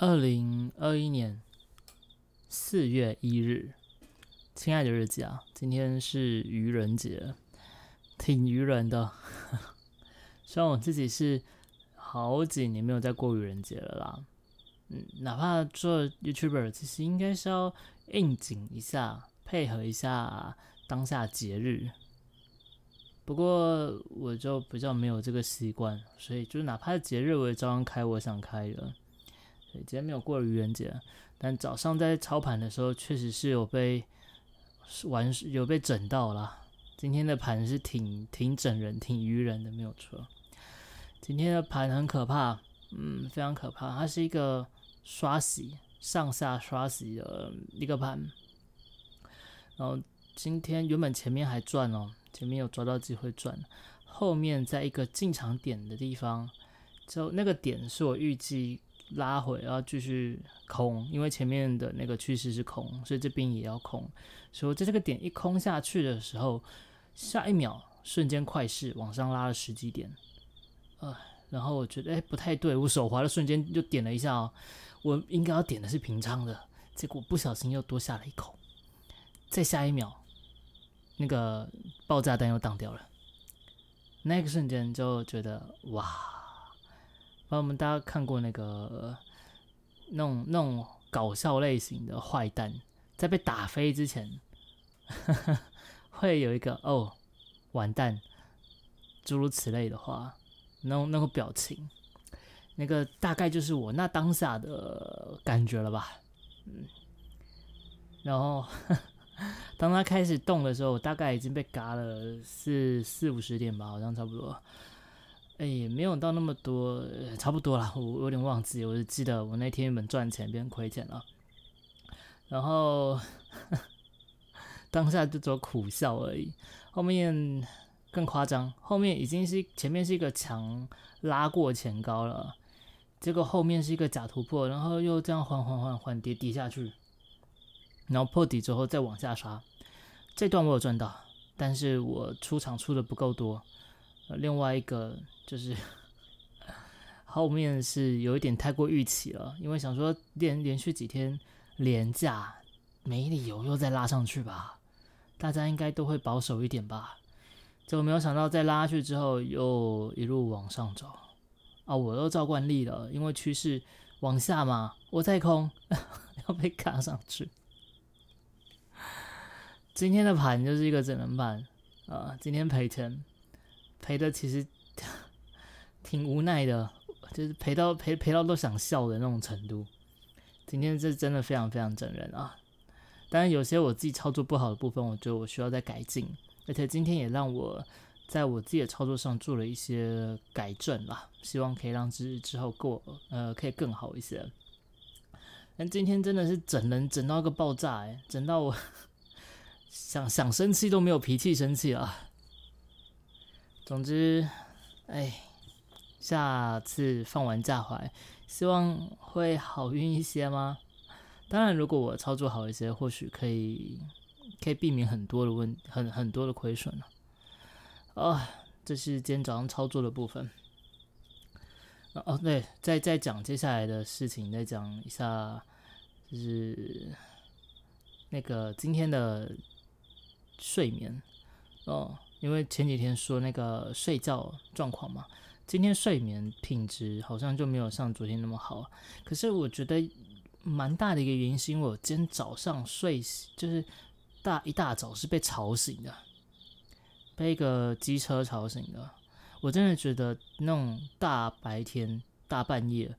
二零二一年四月一日，亲爱的日记啊，今天是愚人节，挺愚人的。虽然我自己是好几年没有再过愚人节了啦，嗯，哪怕做 YouTuber，其实应该是要应景一下，配合一下当下节日。不过我就比较没有这个习惯，所以就哪怕节日我也照样开我想开的。对，今天没有过愚人节，但早上在操盘的时候，确实是有被玩有被整到了。今天的盘是挺挺整人、挺愚人的，没有错。今天的盘很可怕，嗯，非常可怕。它是一个刷洗、上下刷洗的一个盘。然后今天原本前面还赚哦，前面有抓到机会赚，后面在一个进场点的地方，就那个点是我预计。拉回，然后继续空，因为前面的那个趋势是空，所以这边也要空。所以在这个点一空下去的时候，下一秒瞬间快势往上拉了十几点，呃，然后我觉得哎不太对，我手滑的瞬间就点了一下哦，我应该要点的是平仓的，结果不小心又多下了一口，再下一秒，那个爆炸弹又挡掉了，那个瞬间就觉得哇。把我们大家看过那个那种那种搞笑类型的坏蛋，在被打飞之前，会有一个哦完蛋，诸如此类的话，那种那个表情，那个大概就是我那当下的感觉了吧，嗯，然后 当他开始动的时候，大概已经被嘎了四四五十点吧，好像差不多。哎，没有到那么多，差不多啦。我有点忘记，我就记得我那天原本赚钱变亏钱了，然后 当下就只有苦笑而已。后面更夸张，后面已经是前面是一个强拉过前高了，结果后面是一个假突破，然后又这样缓缓缓缓跌跌下去，然后破底之后再往下刷。这段我有赚到，但是我出场出的不够多。另外一个。就是后面是有一点太过预期了，因为想说连连续几天连价没理由又再拉上去吧，大家应该都会保守一点吧。结果没有想到再拉去之后又一路往上走啊！我又照惯例了，因为趋势往下嘛，我在空 要被卡上去。今天的盘就是一个整人盘啊，今天赔钱，赔的其实。挺无奈的，就是赔到赔赔到都想笑的那种程度。今天这真的非常非常整人啊！当然有些我自己操作不好的部分，我觉得我需要再改进。而且今天也让我在我自己的操作上做了一些改正啦，希望可以让之之后过呃可以更好一些。但今天真的是整人整到个爆炸哎，整到我 想想生气都没有脾气生气了。总之，哎。下次放完假回来，希望会好运一些吗？当然，如果我操作好一些，或许可以可以避免很多的问很很多的亏损了。啊，这是今天早上操作的部分。哦，对，再再讲接下来的事情，再讲一下，就是那个今天的睡眠哦，因为前几天说那个睡觉状况嘛。今天睡眠品质好像就没有像昨天那么好，可是我觉得蛮大的一个原因是因为我今天早上睡就是大一大早是被吵醒的，被一个机车吵醒的。我真的觉得那种大白天大半夜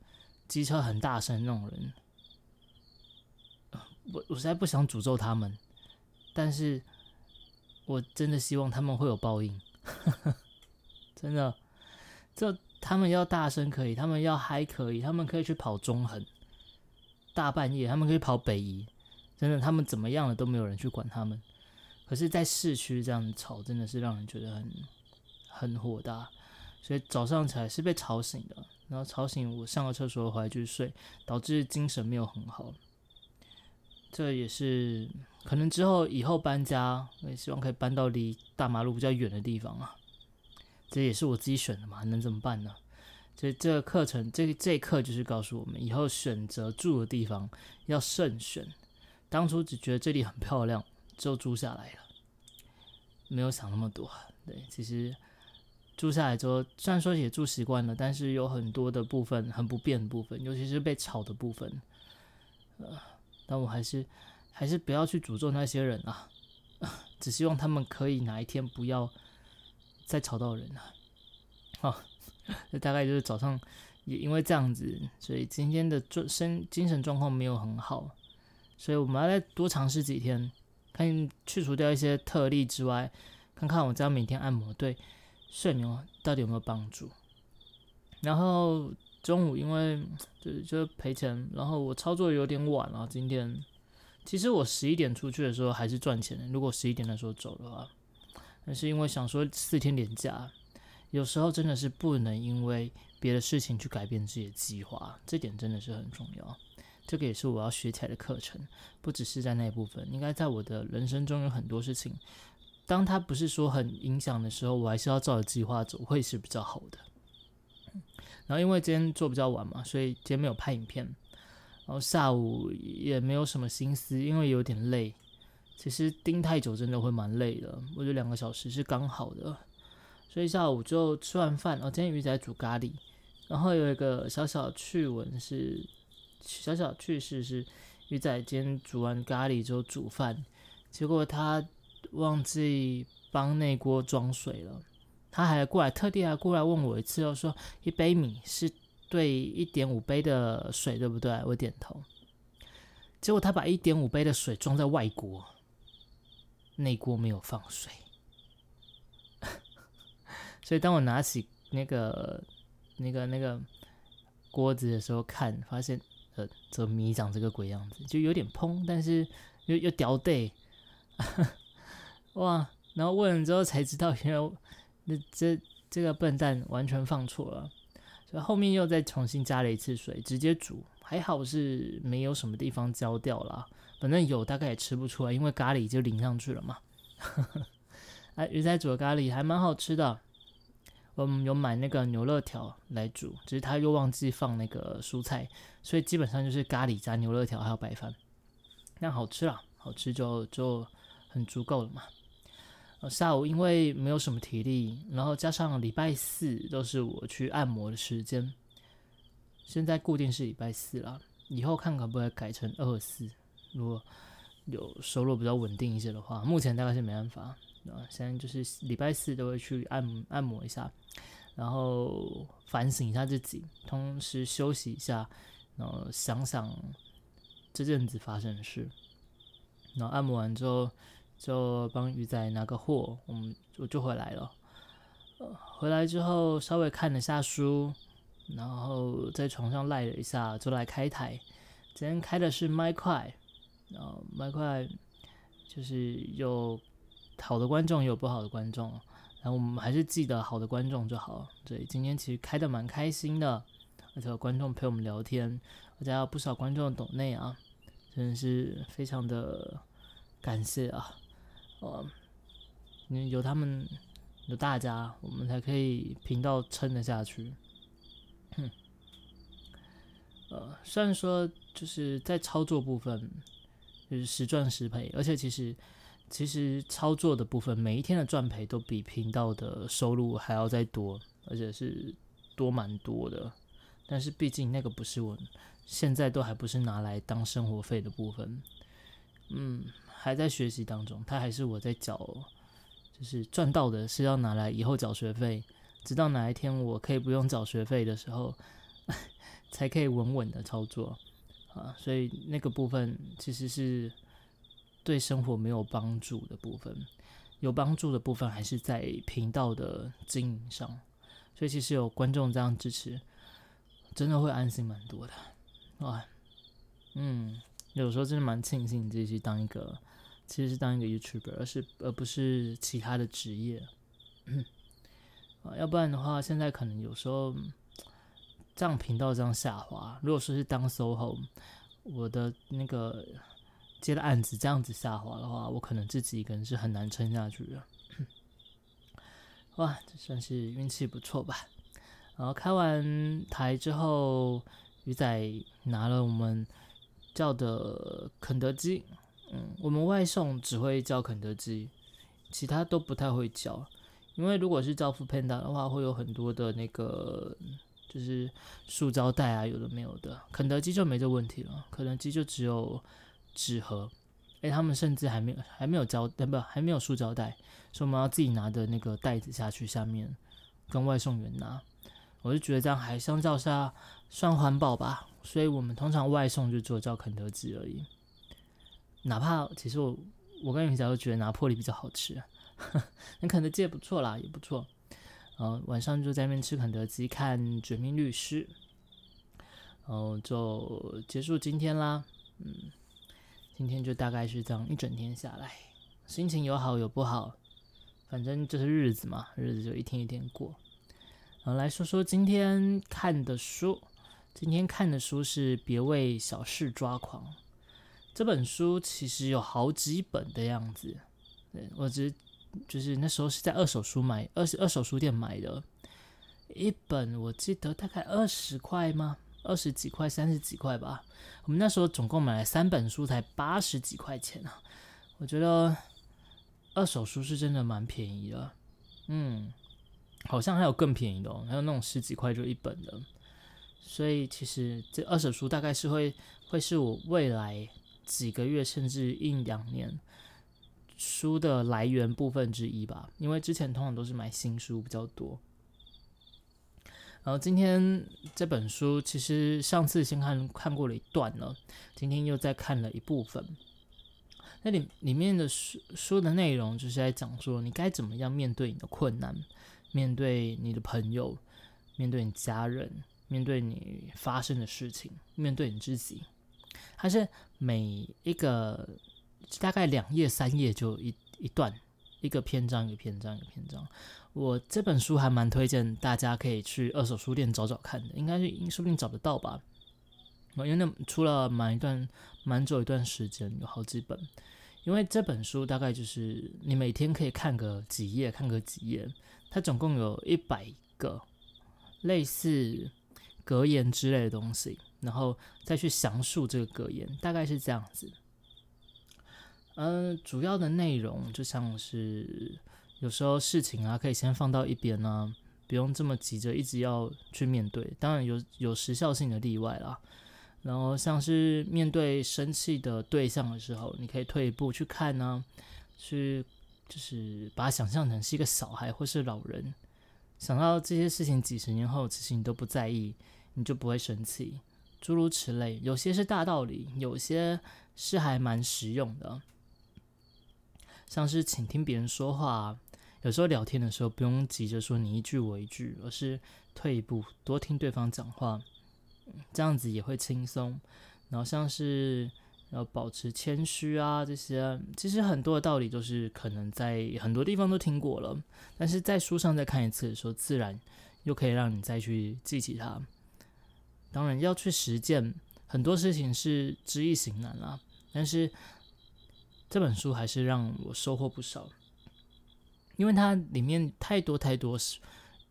机车很大声那种人，我我实在不想诅咒他们，但是我真的希望他们会有报应，真的。这他们要大声可以，他们要嗨可以，他们可以去跑中横，大半夜他们可以跑北移，真的他们怎么样了都没有人去管他们。可是，在市区这样吵，真的是让人觉得很很火大。所以早上起来是被吵醒的，然后吵醒我上个厕所回来就睡，导致精神没有很好。这也是可能之后以后搬家，我也希望可以搬到离大马路比较远的地方啊。这也是我自己选的嘛，能怎么办呢？这这个课程，这这一课就是告诉我们，以后选择住的地方要慎选。当初只觉得这里很漂亮，就住下来了，没有想那么多。对，其实住下来之后，虽然说也住习惯了，但是有很多的部分很不便的部分，尤其是被吵的部分。呃，但我还是还是不要去诅咒那些人啊，只希望他们可以哪一天不要再吵到人啊。好。这大概就是早上也因为这样子，所以今天的状身精神状况没有很好，所以我们要再多尝试几天，看去除掉一些特例之外，看看我这样每天按摩对睡眠到底有没有帮助。然后中午因为就就赔钱，然后我操作有点晚了。今天其实我十一点出去的时候还是赚钱的，如果十一点的时候走的话，但是因为想说四天连假。有时候真的是不能因为别的事情去改变自己的计划，这点真的是很重要。这个也是我要学起来的课程，不只是在那一部分，应该在我的人生中有很多事情，当它不是说很影响的时候，我还是要照着计划走，会是比较好的。然后因为今天做比较晚嘛，所以今天没有拍影片，然后下午也没有什么心思，因为有点累。其实盯太久真的会蛮累的，我觉得两个小时是刚好的。所以下午就吃完饭，哦，今天鱼仔煮咖喱，然后有一个小小趣闻是，小小趣事是，鱼仔今天煮完咖喱之后煮饭，结果他忘记帮那锅装水了，他还过来特地还过来问我一次，又说一杯米是对一点五杯的水对不对？我点头，结果他把一点五杯的水装在外锅，内锅没有放水。所以当我拿起那个、那个、那个锅子的时候，看发现，呃，这米长这个鬼样子，就有点蓬，但是又又掉队，哇！然后问了之后才知道，原来那这这个笨蛋完全放错了，所以后面又再重新加了一次水，直接煮，还好是没有什么地方焦掉了，反正有大概也吃不出来，因为咖喱就淋上去了嘛。哎，鱼仔煮的咖喱还蛮好吃的。我们有买那个牛肋条来煮，只是他又忘记放那个蔬菜，所以基本上就是咖喱加牛肋条还有白饭，那好吃啦，好吃就就很足够了嘛。呃，下午因为没有什么体力，然后加上礼拜四都是我去按摩的时间，现在固定是礼拜四了，以后看可不可以改成二四，如果有收入比较稳定一些的话，目前大概是没办法。啊，现在就是礼拜四都会去按按摩一下，然后反省一下自己，同时休息一下，然后想想这阵子发生的事。然后按摩完之后，就帮鱼仔拿个货，我们我就回来了。呃，回来之后稍微看了下书，然后在床上赖了一下，就来开台。今天开的是麦块，然后麦块就是有。好的观众也有不好的观众，然后我们还是记得好的观众就好。对，今天其实开的蛮开心的，而且有观众陪我们聊天，而且有不少观众懂内啊，真的是非常的感谢啊！哦，有他们有大家，我们才可以频道撑得下去。呃，虽然说就是在操作部分就是时赚时赔，而且其实。其实操作的部分，每一天的赚赔都比频道的收入还要再多，而且是多蛮多的。但是毕竟那个不是我现在都还不是拿来当生活费的部分，嗯，还在学习当中。它还是我在缴，就是赚到的是要拿来以后缴学费，直到哪一天我可以不用缴学费的时候，才可以稳稳的操作啊。所以那个部分其实是。对生活没有帮助的部分，有帮助的部分还是在频道的经营上，所以其实有观众这样支持，真的会安心蛮多的啊。嗯，有时候真的蛮庆幸自己去当一个，其实是当一个 YouTuber，而是而不是其他的职业啊。要不然的话，现在可能有时候这样频道这样下滑，如果说是当 SOHO，我的那个。接的案子这样子下滑的话，我可能自己一个人是很难撑下去的。哇，这算是运气不错吧？然后开完台之后，鱼仔拿了我们叫的肯德基，嗯，我们外送只会叫肯德基，其他都不太会叫，因为如果是叫 f o o Panda 的话，会有很多的那个就是塑胶袋啊，有的没有的，肯德基就没这问题了，肯德基就只有纸盒。哎，他们甚至还没有还没有胶，呃不还没有塑胶袋，所以我们要自己拿的那个袋子下去下面跟外送员拿。我就觉得这样还相较下算环保吧，所以我们通常外送就做叫肯德基而已。哪怕其实我我跟云小都觉得拿破里比较好吃，那肯德基也不错啦，也不错。呃，晚上就在那边吃肯德基看《绝命律师》，然后就结束今天啦，嗯。今天就大概是这样一整天下来，心情有好有不好，反正就是日子嘛，日子就一天一天过。然后来说说今天看的书，今天看的书是《别为小事抓狂》这本书，其实有好几本的样子。对我只就是那时候是在二手书买，二二手书店买的，一本我记得大概二十块吗？二十几块、三十几块吧。我们那时候总共买了三本书，才八十几块钱啊！我觉得二手书是真的蛮便宜的。嗯，好像还有更便宜的哦，还有那种十几块就一本的。所以其实这二手书大概是会会是我未来几个月甚至一两年书的来源部分之一吧。因为之前通常都是买新书比较多。然后今天这本书其实上次先看看过了一段了，今天又再看了一部分。那里里面的书书的内容就是在讲说你该怎么样面对你的困难，面对你的朋友，面对你家人，面对你发生的事情，面对你自己。它是每一个大概两页三页就一一段，一个篇章一个篇章一个篇章。我这本书还蛮推荐大家可以去二手书店找找看的，应该是说不定找得到吧。因为那出了蛮一段蛮久一段时间，有好几本。因为这本书大概就是你每天可以看个几页，看个几页。它总共有一百个类似格言之类的东西，然后再去详述这个格言，大概是这样子。嗯，主要的内容就像是。有时候事情啊，可以先放到一边呢，不用这么急着一直要去面对。当然有有时效性的例外啦。然后像是面对生气的对象的时候，你可以退一步去看呢，去就是把它想象成是一个小孩或是老人，想到这些事情几十年后，其实你都不在意，你就不会生气。诸如此类，有些是大道理，有些是还蛮实用的，像是请听别人说话。有时候聊天的时候，不用急着说你一句我一句，而是退一步，多听对方讲话，这样子也会轻松。然后像是要保持谦虚啊，这些其实很多的道理都是可能在很多地方都听过了，但是在书上再看一次的时候，自然又可以让你再去记起它。当然要去实践很多事情是知易行难啦，但是这本书还是让我收获不少。因为它里面太多太多是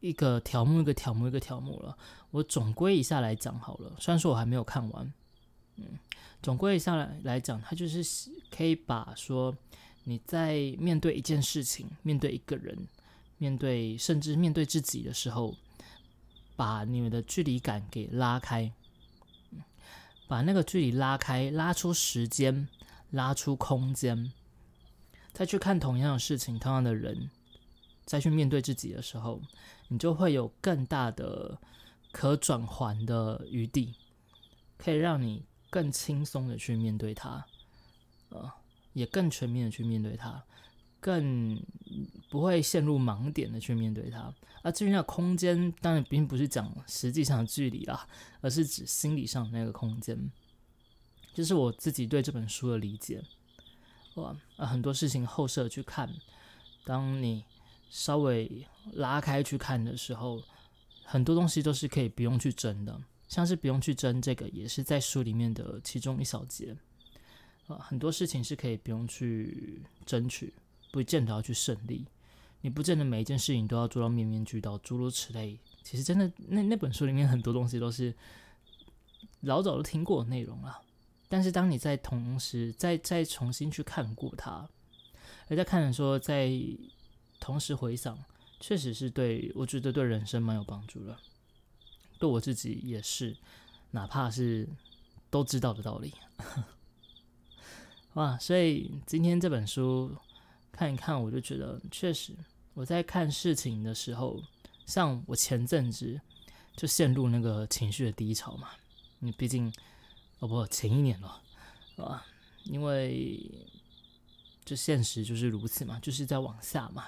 一个条目一个条目一个条目了，我总归一下来讲好了。虽然说我还没有看完，总归上来来讲，它就是可以把说你在面对一件事情、面对一个人、面对甚至面对自己的时候，把你们的距离感给拉开，把那个距离拉开，拉出时间，拉出空间，再去看同样的事情、同样的人。再去面对自己的时候，你就会有更大的可转还的余地，可以让你更轻松的去面对它，呃，也更全面的去面对它，更不会陷入盲点的去面对它。而至于那空间，当然并不是讲实际上的距离啦，而是指心理上那个空间。就是我自己对这本书的理解，哇，很多事情后设去看，当你。稍微拉开去看的时候，很多东西都是可以不用去争的，像是不用去争这个，也是在书里面的其中一小节。呃，很多事情是可以不用去争取，不见得要去胜利。你不见得每一件事情都要做到面面俱到，诸如此类，其实真的那那本书里面很多东西都是老早都听过的内容了，但是当你在同时再再重新去看过它，而在看的时候，在同时回想，确实是对我觉得对人生蛮有帮助的，对我自己也是，哪怕是都知道的道理。哇，所以今天这本书看一看，我就觉得确实我在看事情的时候，像我前阵子就陷入那个情绪的低潮嘛。你毕竟哦不，前一年了啊，因为就现实就是如此嘛，就是在往下嘛。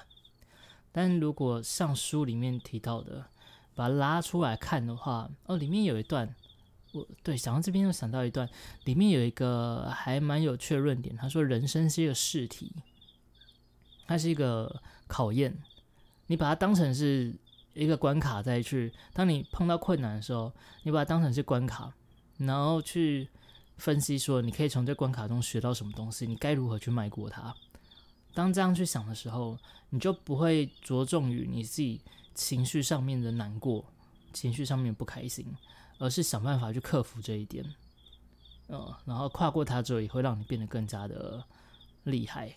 但如果像书里面提到的，把它拉出来看的话，哦，里面有一段。我对想到这边又想到一段，里面有一个还蛮有趣的论点。他说：“人生是一个试题，它是一个考验。你把它当成是一个关卡再去。当你碰到困难的时候，你把它当成是关卡，然后去分析说，你可以从这关卡中学到什么东西，你该如何去迈过它。当这样去想的时候，你就不会着重于你自己情绪上面的难过，情绪上面不开心。”而是想办法去克服这一点，呃，然后跨过它之后，也会让你变得更加的厉害，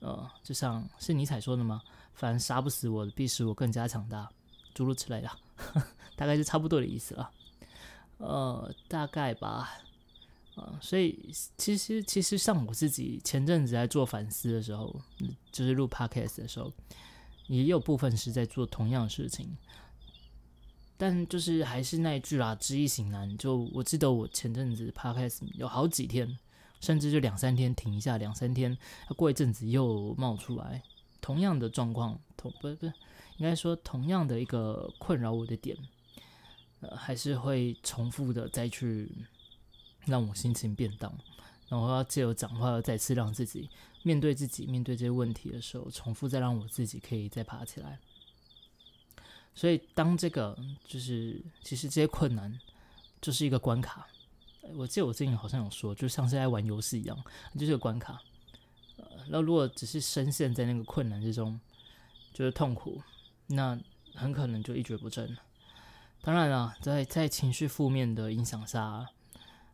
呃，就像是尼采说的吗？凡杀不死我的，必使我更加强大，诸如此类的，大概是差不多的意思了，呃，大概吧，呃，所以其实其实像我自己前阵子在做反思的时候，就是录 podcast 的时候，也有部分是在做同样的事情。但就是还是那一句啦，知易行难。就我记得我前阵子 podcast 有好几天，甚至就两三天停一下，两三天过一阵子又冒出来，同样的状况，同不不，应该说同样的一个困扰我的点，呃，还是会重复的再去让我心情变荡，然后要借由讲话，再次让自己面对自己，面对这些问题的时候，重复再让我自己可以再爬起来。所以，当这个就是其实这些困难就是一个关卡。我记得我之前好像有说，就像是在玩游戏一样，就是个关卡。呃，那如果只是深陷在那个困难之中，就是痛苦，那很可能就一蹶不振。当然了，在在情绪负面的影响下，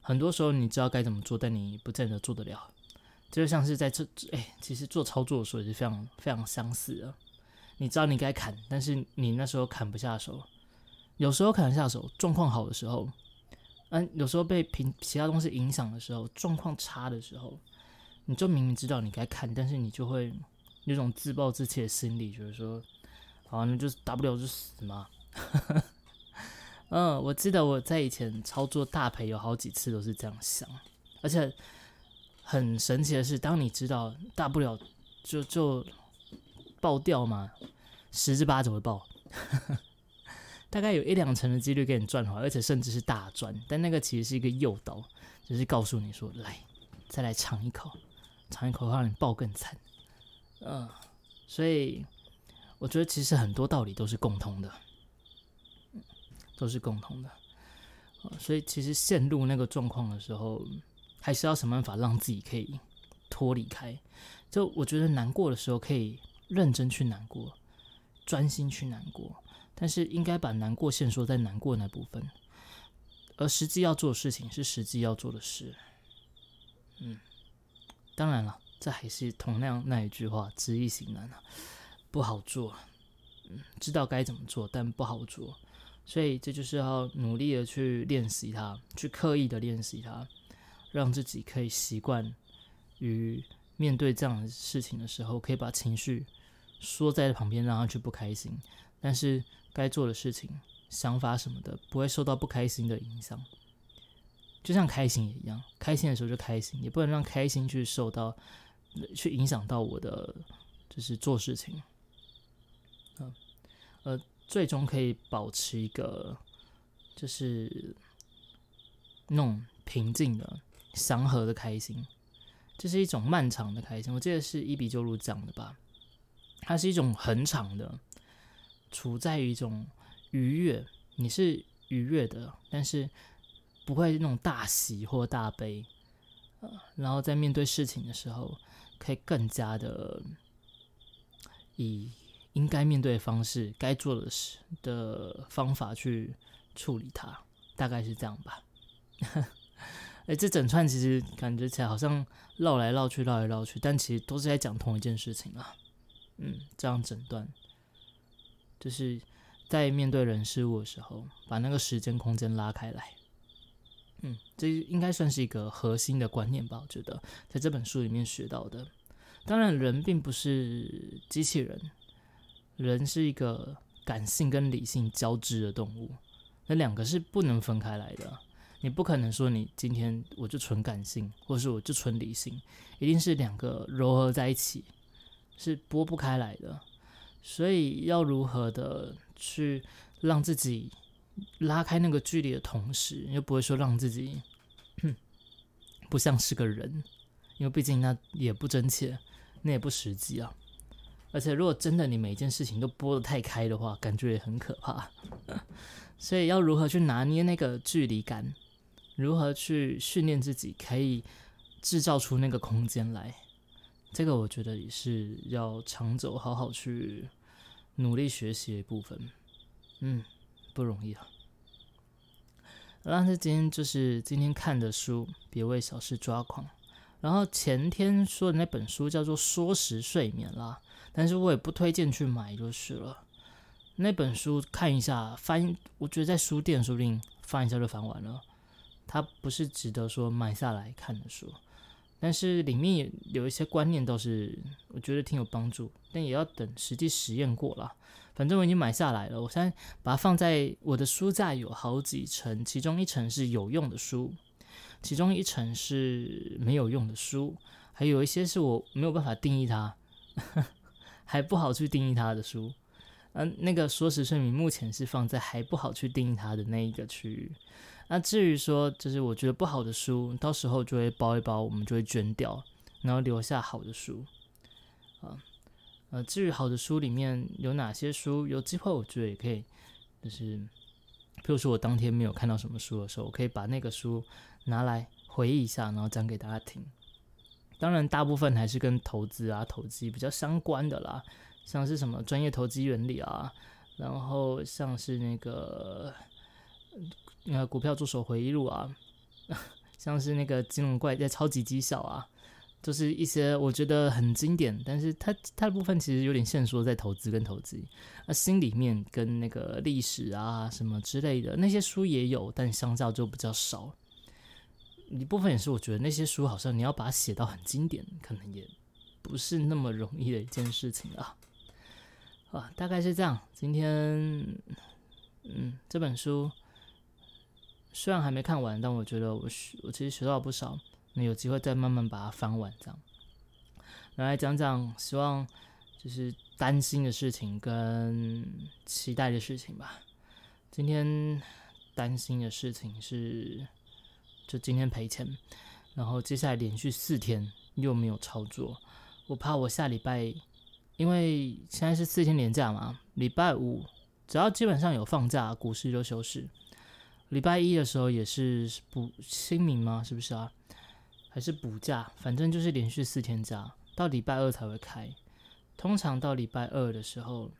很多时候你知道该怎么做，但你不见得做得了。就像是在这，哎，其实做操作的时候也是非常非常相似的。你知道你该砍，但是你那时候砍不下手。有时候砍得下手，状况好的时候，嗯，有时候被平其他东西影响的时候，状况差的时候，你就明明知道你该砍，但是你就会有种自暴自弃的心理，就是说，好，那就是大不了就死嘛。嗯，我记得我在以前操作大赔有好几次都是这样想，而且很神奇的是，当你知道大不了就就。爆掉嘛？十之八九会爆，大概有一两成的几率给你赚回来，而且甚至是大赚。但那个其实是一个诱导，就是告诉你说：“来，再来尝一口，尝一口让你爆更惨。”嗯，所以我觉得其实很多道理都是共通的，都是共通的。所以其实陷入那个状况的时候，还是要想办法让自己可以脱离开。就我觉得难过的时候可以。认真去难过，专心去难过，但是应该把难过限缩在难过那部分，而实际要做的事情是实际要做的事。嗯，当然了，这还是同样那一句话：知易行难啊，不好做。嗯，知道该怎么做，但不好做，所以这就是要努力的去练习它，去刻意的练习它，让自己可以习惯于面对这样的事情的时候，可以把情绪。说在旁边让他去不开心，但是该做的事情、想法什么的不会受到不开心的影响，就像开心也一样，开心的时候就开心，也不能让开心去受到、去影响到我的就是做事情。嗯，呃，最终可以保持一个就是那种平静的、祥和的开心，这是一种漫长的开心。我记得是伊比鸠鲁讲的吧。它是一种很长的，处在于一种愉悦，你是愉悦的，但是不会那种大喜或大悲，呃，然后在面对事情的时候，可以更加的以应该面对的方式，该做的事的方法去处理它，大概是这样吧。哎，这整串其实感觉起来好像绕来绕去，绕来绕去，但其实都是在讲同一件事情啊。嗯，这样整段就是在面对人事物的时候，把那个时间空间拉开来。嗯，这应该算是一个核心的观念吧？我觉得在这本书里面学到的。当然，人并不是机器人，人是一个感性跟理性交织的动物，那两个是不能分开来的。你不可能说你今天我就纯感性，或是我就纯理性，一定是两个糅合在一起，是拨不开来的。所以要如何的去让自己拉开那个距离的同时，又不会说让自己不像是个人，因为毕竟那也不真切。那也不实际啊，而且如果真的你每件事情都拨得太开的话，感觉也很可怕。所以要如何去拿捏那个距离感，如何去训练自己，可以制造出那个空间来，这个我觉得也是要长走，好好去努力学习的一部分。嗯，不容易啊。但是今天就是今天看的书，别为小事抓狂。然后前天说的那本书叫做《缩时睡眠》啦，但是我也不推荐去买就是了。那本书看一下翻，我觉得在书店说不定翻一下就翻完了。它不是值得说买下来看的书，但是里面有有一些观念倒是我觉得挺有帮助，但也要等实际实验过了。反正我已经买下来了，我现在把它放在我的书架，有好几层，其中一层是有用的书。其中一层是没有用的书，还有一些是我没有办法定义它，还不好去定义它的书。嗯，那个说实睡眠目前是放在还不好去定义它的那一个区域。那至于说，就是我觉得不好的书，到时候就会包一包，我们就会捐掉，然后留下好的书。啊，呃，至于好的书里面有哪些书，有机会我觉得也可以，就是，比如说我当天没有看到什么书的时候，我可以把那个书。拿来回忆一下，然后讲给大家听。当然，大部分还是跟投资啊、投机比较相关的啦，像是什么专业投机原理啊，然后像是那个呃股票助手回忆录啊，像是那个金融怪在超级绩效啊，就是一些我觉得很经典，但是它它的部分其实有点限缩在投资跟投机，那心里面跟那个历史啊什么之类的那些书也有，但相较就比较少。一部分也是，我觉得那些书好像你要把它写到很经典，可能也不是那么容易的一件事情啊。啊，大概是这样。今天，嗯，这本书虽然还没看完，但我觉得我学，我其实学到了不少。那有机会再慢慢把它翻完，这样。来讲讲，希望就是担心的事情跟期待的事情吧。今天担心的事情是。就今天赔钱，然后接下来连续四天又没有操作，我怕我下礼拜，因为现在是四天连假嘛，礼拜五只要基本上有放假，股市就休市。礼拜一的时候也是补清明吗？是不是啊？还是补假？反正就是连续四天假，到礼拜二才会开。通常到礼拜二的时候，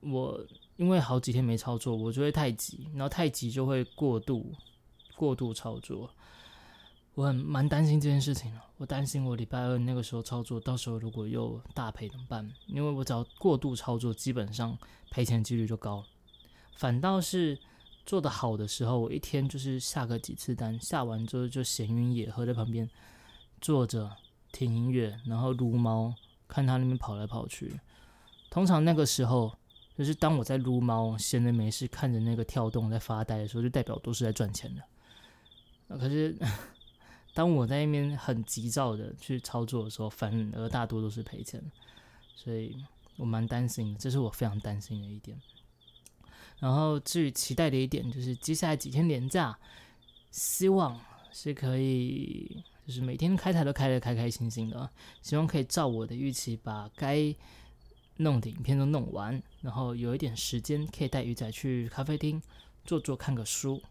我因为好几天没操作，我就会太急，然后太急就会过度。过度操作，我很蛮担心这件事情的。我担心我礼拜二那个时候操作，到时候如果又大赔怎么办？因为我只要过度操作，基本上赔钱几率就高。反倒是做的好的时候，我一天就是下个几次单，下完之后就闲云野鹤在旁边坐着听音乐，然后撸猫，看他那边跑来跑去。通常那个时候。就是当我在撸猫，闲着没事看着那个跳动在发呆的时候，就代表都是在赚钱的。可是 当我在那边很急躁的去操作的时候，反而大多都是赔钱。所以我蛮担心的，这是我非常担心的一点。然后至于期待的一点，就是接下来几天连假，希望是可以，就是每天开台都开得开开心心的，希望可以照我的预期把该。弄的影片都弄完，然后有一点时间可以带鱼仔去咖啡厅坐坐看个书，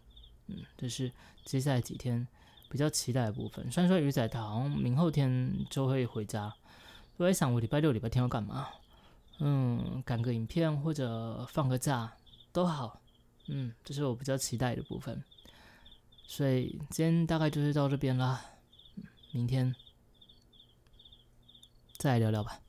嗯，这是接下来几天比较期待的部分。虽然说鱼仔他好像明后天就会回家，我在想我礼拜六、礼拜天要干嘛？嗯，赶个影片或者放个假都好。嗯，这是我比较期待的部分。所以今天大概就是到这边啦，明天再聊聊吧。